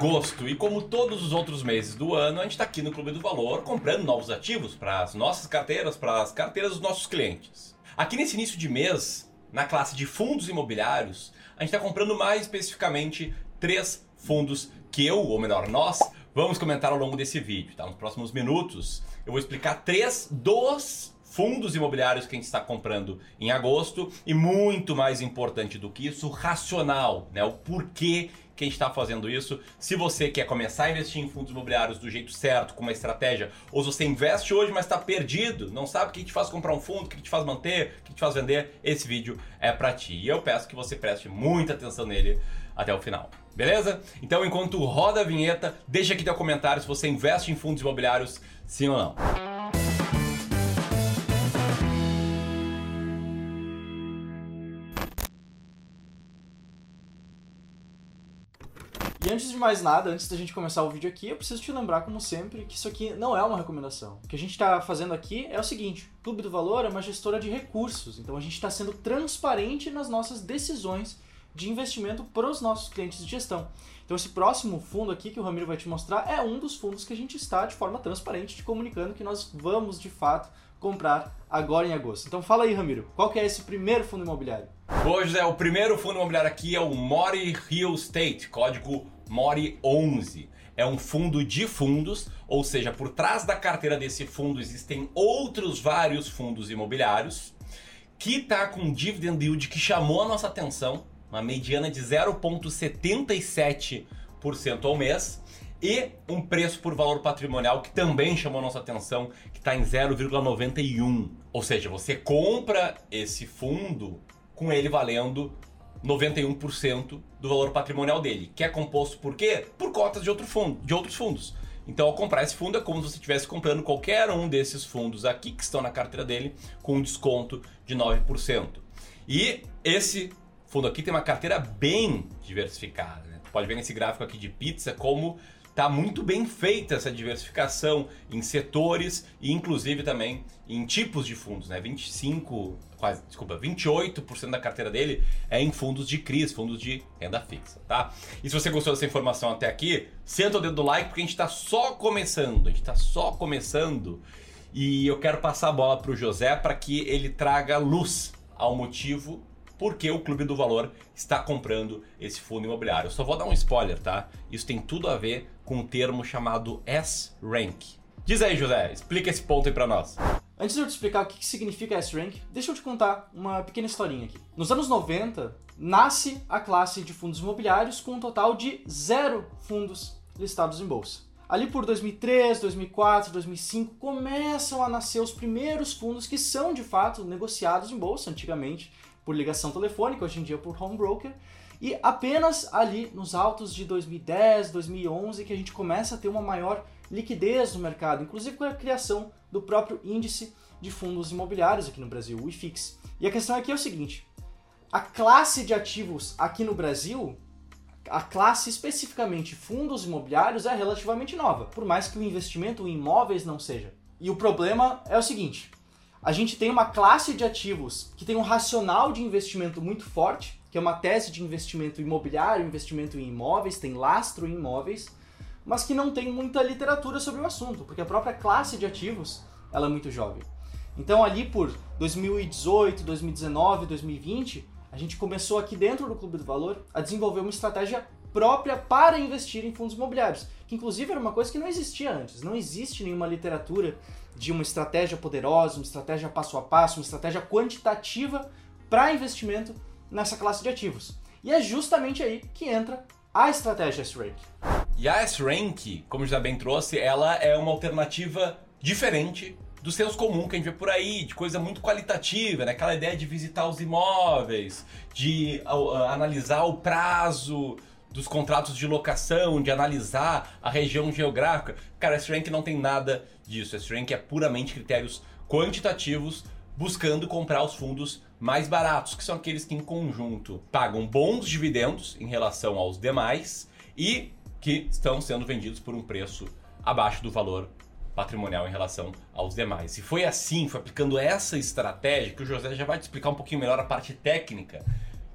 agosto e como todos os outros meses do ano, a gente está aqui no Clube do Valor comprando novos ativos para as nossas carteiras, para as carteiras dos nossos clientes. Aqui nesse início de mês, na classe de fundos imobiliários, a gente está comprando mais especificamente três fundos que eu, ou melhor, nós, vamos comentar ao longo desse vídeo. Tá? Nos próximos minutos eu vou explicar três dos fundos imobiliários que a gente está comprando em agosto e muito mais importante do que isso, o racional, né? o porquê que a gente está fazendo isso. Se você quer começar a investir em fundos imobiliários do jeito certo, com uma estratégia, ou se você investe hoje, mas está perdido, não sabe o que te faz comprar um fundo, o que te faz manter, o que te faz vender, esse vídeo é para ti. E eu peço que você preste muita atenção nele até o final. Beleza? Então, enquanto roda a vinheta, deixa aqui teu comentário se você investe em fundos imobiliários, sim ou não. Antes de mais nada, antes da gente começar o vídeo aqui, eu preciso te lembrar, como sempre, que isso aqui não é uma recomendação. O que a gente está fazendo aqui é o seguinte: o Clube do Valor é uma gestora de recursos, então a gente está sendo transparente nas nossas decisões de investimento para os nossos clientes de gestão. Então esse próximo fundo aqui que o Ramiro vai te mostrar é um dos fundos que a gente está de forma transparente te comunicando que nós vamos de fato comprar agora em agosto. Então fala aí, Ramiro, qual que é esse primeiro fundo imobiliário? Hoje é o primeiro fundo imobiliário aqui é o Mori Real Estate, código Mori 11. É um fundo de fundos, ou seja, por trás da carteira desse fundo existem outros vários fundos imobiliários que está com dividend yield que chamou a nossa atenção, uma mediana de 0,77% ao mês e um preço por valor patrimonial que também chamou nossa atenção, que está em 0,91. Ou seja, você compra esse fundo com ele valendo 91% do valor patrimonial dele, que é composto por quê? Por cotas de, outro fundo, de outros fundos. Então, ao comprar esse fundo, é como se você estivesse comprando qualquer um desses fundos aqui que estão na carteira dele com um desconto de 9%. E esse fundo aqui tem uma carteira bem diversificada. Né? Pode ver nesse gráfico aqui de pizza como Tá muito bem feita essa diversificação em setores e inclusive também em tipos de fundos, né? 25, quase, desculpa, 28% da carteira dele é em fundos de CRIs, fundos de renda fixa, tá? E se você gostou dessa informação até aqui, senta o dedo no like porque a gente está só começando, a gente está só começando e eu quero passar a bola para o José para que ele traga luz ao motivo porque o Clube do Valor está comprando esse fundo imobiliário. Eu só vou dar um spoiler, tá? Isso tem tudo a ver com um termo chamado S-Rank. Diz aí, José, explica esse ponto aí para nós. Antes de eu te explicar o que significa S-Rank, deixa eu te contar uma pequena historinha aqui. Nos anos 90, nasce a classe de fundos imobiliários com um total de zero fundos listados em bolsa. Ali por 2003, 2004, 2005 começam a nascer os primeiros fundos que são de fato negociados em bolsa. Antigamente por ligação telefônica, hoje em dia por home broker. E apenas ali nos altos de 2010, 2011 que a gente começa a ter uma maior liquidez no mercado, inclusive com a criação do próprio índice de fundos imobiliários aqui no Brasil, o IFIX. E a questão aqui é o seguinte: a classe de ativos aqui no Brasil, a classe especificamente fundos imobiliários é relativamente nova, por mais que o investimento em imóveis não seja. E o problema é o seguinte: a gente tem uma classe de ativos que tem um racional de investimento muito forte, que é uma tese de investimento imobiliário, investimento em imóveis, tem lastro em imóveis, mas que não tem muita literatura sobre o assunto, porque a própria classe de ativos ela é muito jovem. Então ali por 2018, 2019, 2020, a gente começou aqui dentro do Clube do Valor a desenvolver uma estratégia própria para investir em fundos imobiliários, que inclusive era uma coisa que não existia antes. Não existe nenhuma literatura de uma estratégia poderosa, uma estratégia passo a passo, uma estratégia quantitativa para investimento nessa classe de ativos. E é justamente aí que entra a estratégia S-Rank. E a S-Rank, como já bem trouxe, ela é uma alternativa diferente do senso comum que a gente vê por aí, de coisa muito qualitativa, né? Aquela ideia de visitar os imóveis, de uh, analisar o prazo dos contratos de locação, de analisar a região geográfica. Cara, esse rank não tem nada disso. Esse rank é puramente critérios quantitativos buscando comprar os fundos mais baratos, que são aqueles que em conjunto pagam bons dividendos em relação aos demais e que estão sendo vendidos por um preço abaixo do valor patrimonial em relação aos demais. E foi assim, foi aplicando essa estratégia que o José já vai te explicar um pouquinho melhor a parte técnica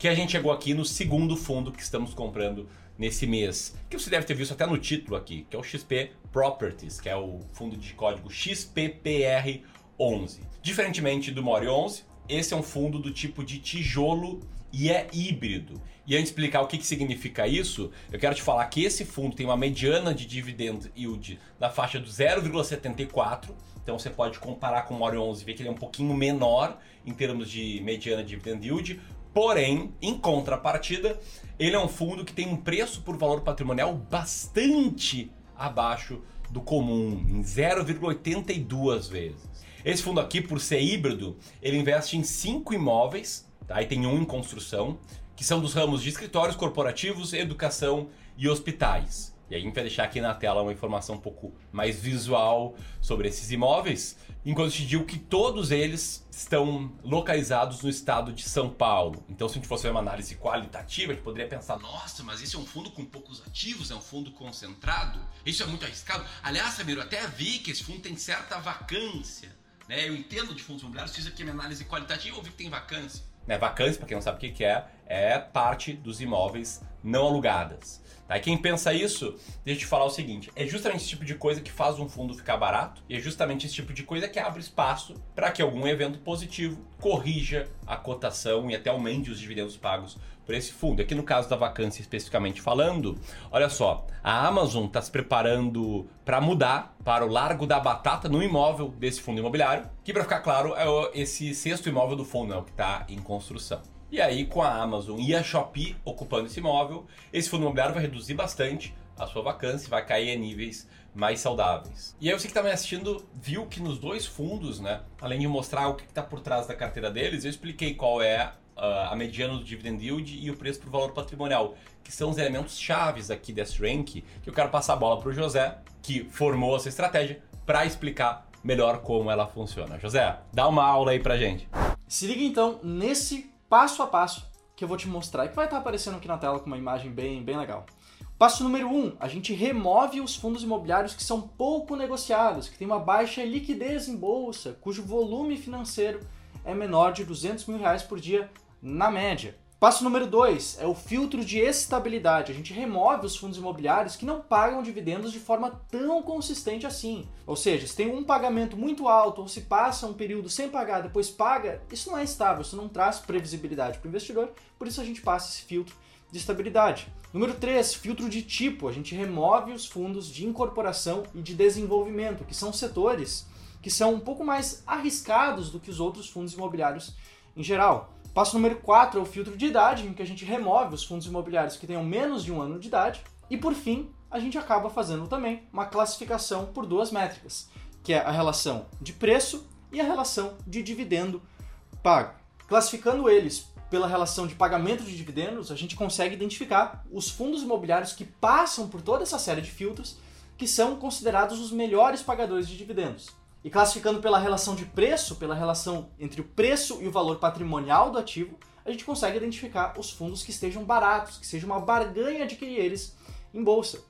que a gente chegou aqui no segundo fundo que estamos comprando nesse mês, que você deve ter visto até no título aqui, que é o XP Properties, que é o fundo de código XPPR11. Diferentemente do Mori 11, esse é um fundo do tipo de tijolo e é híbrido. E antes de explicar o que, que significa isso, eu quero te falar que esse fundo tem uma mediana de dividend yield na faixa do 0,74. Então você pode comparar com o Mori 11 e ver que ele é um pouquinho menor em termos de mediana de dividend yield. Porém, em contrapartida, ele é um fundo que tem um preço por valor patrimonial bastante abaixo do comum, em 0,82 vezes. Esse fundo aqui, por ser híbrido, ele investe em cinco imóveis, tá? e tem um em construção, que são dos ramos de escritórios corporativos, educação e hospitais. E aí a gente vai deixar aqui na tela uma informação um pouco mais visual sobre esses imóveis, enquanto te digo que todos eles estão localizados no estado de São Paulo. Então, se a gente fosse ver uma análise qualitativa, a gente poderia pensar: nossa, mas esse é um fundo com poucos ativos, é um fundo concentrado, isso é muito arriscado. Aliás, Samiro, eu até vi que esse fundo tem certa vacância. Né? Eu entendo de fundos imobiliários, fiz aqui minha análise qualitativa, eu vi que tem vacância. Né, vacância, para quem não sabe o que é, é parte dos imóveis não alugadas. Tá? E quem pensa isso, deixa eu te falar o seguinte: é justamente esse tipo de coisa que faz um fundo ficar barato, e é justamente esse tipo de coisa que abre espaço para que algum evento positivo corrija a cotação e até aumente os dividendos pagos por esse fundo. Aqui no caso da vacância especificamente falando, olha só, a Amazon está se preparando para mudar para o Largo da Batata no imóvel desse fundo imobiliário, que para ficar claro é esse sexto imóvel do fundo, é o que está em construção. E aí, com a Amazon e a Shopee ocupando esse imóvel, esse fundo imobiliário vai reduzir bastante a sua vacância, vai cair a níveis mais saudáveis. E aí você que está me assistindo viu que nos dois fundos, né, além de mostrar o que está por trás da carteira deles, eu expliquei qual é a mediana do dividend yield e o preço por valor patrimonial, que são os elementos chaves aqui desse rank, que eu quero passar a bola para o José, que formou essa estratégia, para explicar melhor como ela funciona. José, dá uma aula aí pra gente. Se liga então nesse passo a passo que eu vou te mostrar e que vai estar aparecendo aqui na tela com uma imagem bem, bem legal. Passo número 1, um, a gente remove os fundos imobiliários que são pouco negociados, que têm uma baixa liquidez em bolsa, cujo volume financeiro é menor de 200 mil reais por dia na média. Passo número 2 é o filtro de estabilidade. A gente remove os fundos imobiliários que não pagam dividendos de forma tão consistente assim. Ou seja, se tem um pagamento muito alto ou se passa um período sem pagar, depois paga, isso não é estável, isso não traz previsibilidade para o investidor, por isso a gente passa esse filtro de estabilidade. Número 3, filtro de tipo. A gente remove os fundos de incorporação e de desenvolvimento, que são setores que são um pouco mais arriscados do que os outros fundos imobiliários em geral. Passo número 4 é o filtro de idade, em que a gente remove os fundos imobiliários que tenham menos de um ano de idade. E por fim, a gente acaba fazendo também uma classificação por duas métricas, que é a relação de preço e a relação de dividendo pago. Classificando eles pela relação de pagamento de dividendos, a gente consegue identificar os fundos imobiliários que passam por toda essa série de filtros, que são considerados os melhores pagadores de dividendos. E classificando pela relação de preço, pela relação entre o preço e o valor patrimonial do ativo, a gente consegue identificar os fundos que estejam baratos, que seja uma barganha adquirir eles em bolsa.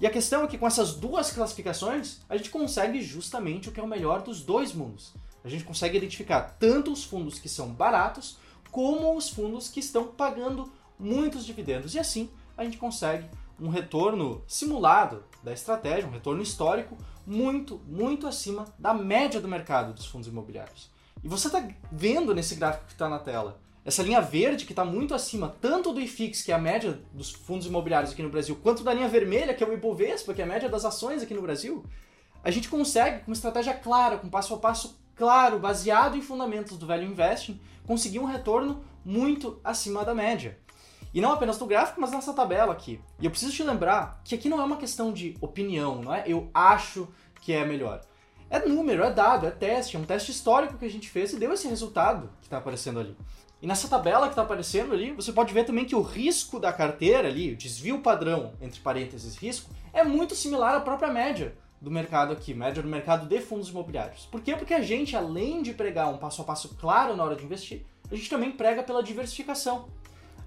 E a questão é que com essas duas classificações, a gente consegue justamente o que é o melhor dos dois mundos. A gente consegue identificar tanto os fundos que são baratos, como os fundos que estão pagando muitos dividendos. E assim, a gente consegue um retorno simulado da estratégia, um retorno histórico muito, muito acima da média do mercado dos fundos imobiliários. E você está vendo nesse gráfico que está na tela, essa linha verde que está muito acima tanto do IFIX, que é a média dos fundos imobiliários aqui no Brasil, quanto da linha vermelha, que é o Ibovespa, que é a média das ações aqui no Brasil, a gente consegue, com uma estratégia clara, com passo a passo claro, baseado em fundamentos do Value Investing, conseguir um retorno muito acima da média. E não apenas no gráfico, mas nessa tabela aqui. E eu preciso te lembrar que aqui não é uma questão de opinião, não é eu acho que é melhor. É número, é dado, é teste, é um teste histórico que a gente fez e deu esse resultado que está aparecendo ali. E nessa tabela que está aparecendo ali, você pode ver também que o risco da carteira ali, o desvio padrão, entre parênteses risco, é muito similar à própria média do mercado aqui, média do mercado de fundos imobiliários. Por quê? Porque a gente, além de pregar um passo a passo claro na hora de investir, a gente também prega pela diversificação.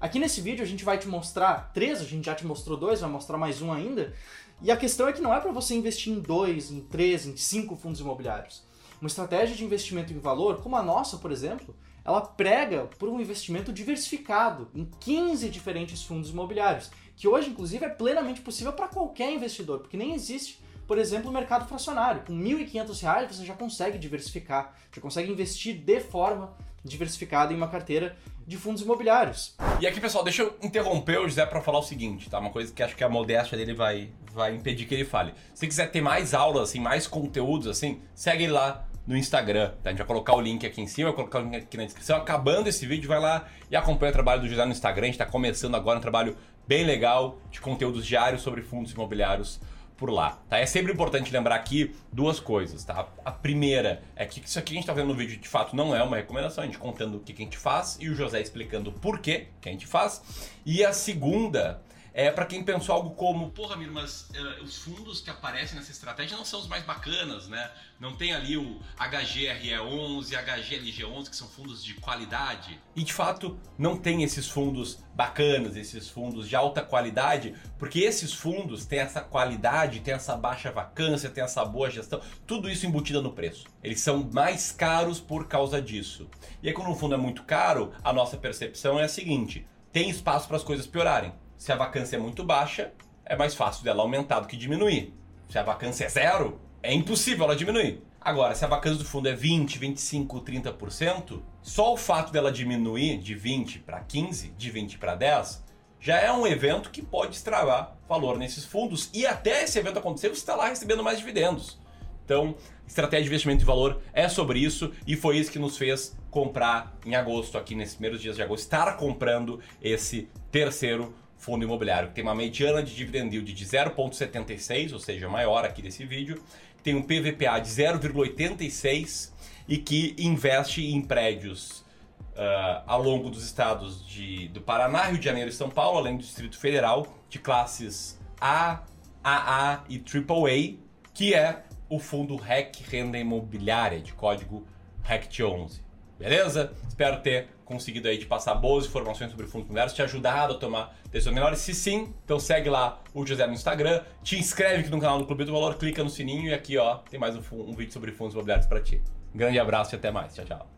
Aqui nesse vídeo a gente vai te mostrar três, a gente já te mostrou dois, vai mostrar mais um ainda. E a questão é que não é para você investir em dois, em três, em cinco fundos imobiliários. Uma estratégia de investimento em valor, como a nossa, por exemplo, ela prega por um investimento diversificado em 15 diferentes fundos imobiliários, que hoje, inclusive, é plenamente possível para qualquer investidor, porque nem existe, por exemplo, o mercado fracionário. Com R$ 1.500 você já consegue diversificar, já consegue investir de forma diversificada em uma carteira de fundos imobiliários. E aqui, pessoal, deixa eu interromper o José para falar o seguinte, tá? Uma coisa que acho que a modéstia dele vai, vai impedir que ele fale. Se quiser ter mais aulas, assim, mais conteúdos, assim, segue lá no Instagram. Tá? A gente vai colocar o link aqui em cima, vai colocar o link aqui na descrição. Acabando esse vídeo, vai lá e acompanha o trabalho do José no Instagram. A gente está começando agora um trabalho bem legal de conteúdos diários sobre fundos imobiliários por lá, tá? É sempre importante lembrar aqui duas coisas, tá? A primeira é que isso aqui a gente tá vendo no vídeo de fato não é uma recomendação, a gente contando o que, que a gente faz e o José explicando por que a gente faz. E a segunda é para quem pensou algo como, porra, Miro, mas uh, os fundos que aparecem nessa estratégia não são os mais bacanas, né? Não tem ali o HGRE11, HGLG11, que são fundos de qualidade. E de fato, não tem esses fundos bacanas, esses fundos de alta qualidade, porque esses fundos têm essa qualidade, têm essa baixa vacância, têm essa boa gestão, tudo isso embutido no preço. Eles são mais caros por causa disso. E aí, quando um fundo é muito caro, a nossa percepção é a seguinte: tem espaço para as coisas piorarem. Se a vacância é muito baixa, é mais fácil dela aumentar do que diminuir. Se a vacância é zero, é impossível ela diminuir. Agora, se a vacância do fundo é 20, 25, 30%, só o fato dela diminuir de 20 para 15, de 20 para 10, já é um evento que pode estragar valor nesses fundos e até esse evento acontecer você está lá recebendo mais dividendos. Então, estratégia de investimento de valor é sobre isso e foi isso que nos fez comprar em agosto, aqui nesses primeiros dias de agosto, estar comprando esse terceiro fundo imobiliário que tem uma mediana de dividend yield de 0,76, ou seja, maior aqui desse vídeo, tem um PVPA de 0,86 e que investe em prédios uh, ao longo dos estados de, do Paraná, Rio de Janeiro e São Paulo, além do Distrito Federal, de classes A, AA e AAA, que é o fundo REC Renda Imobiliária, de código RECT11. Beleza? Espero ter conseguido aí te passar boas informações sobre fundos imobiliários, te ajudado a tomar decisões melhores. Se sim, então segue lá o José no Instagram, te inscreve aqui no canal do Clube do Valor, clica no sininho e aqui ó, tem mais um, um vídeo sobre fundos imobiliários para ti. grande abraço e até mais. Tchau, tchau.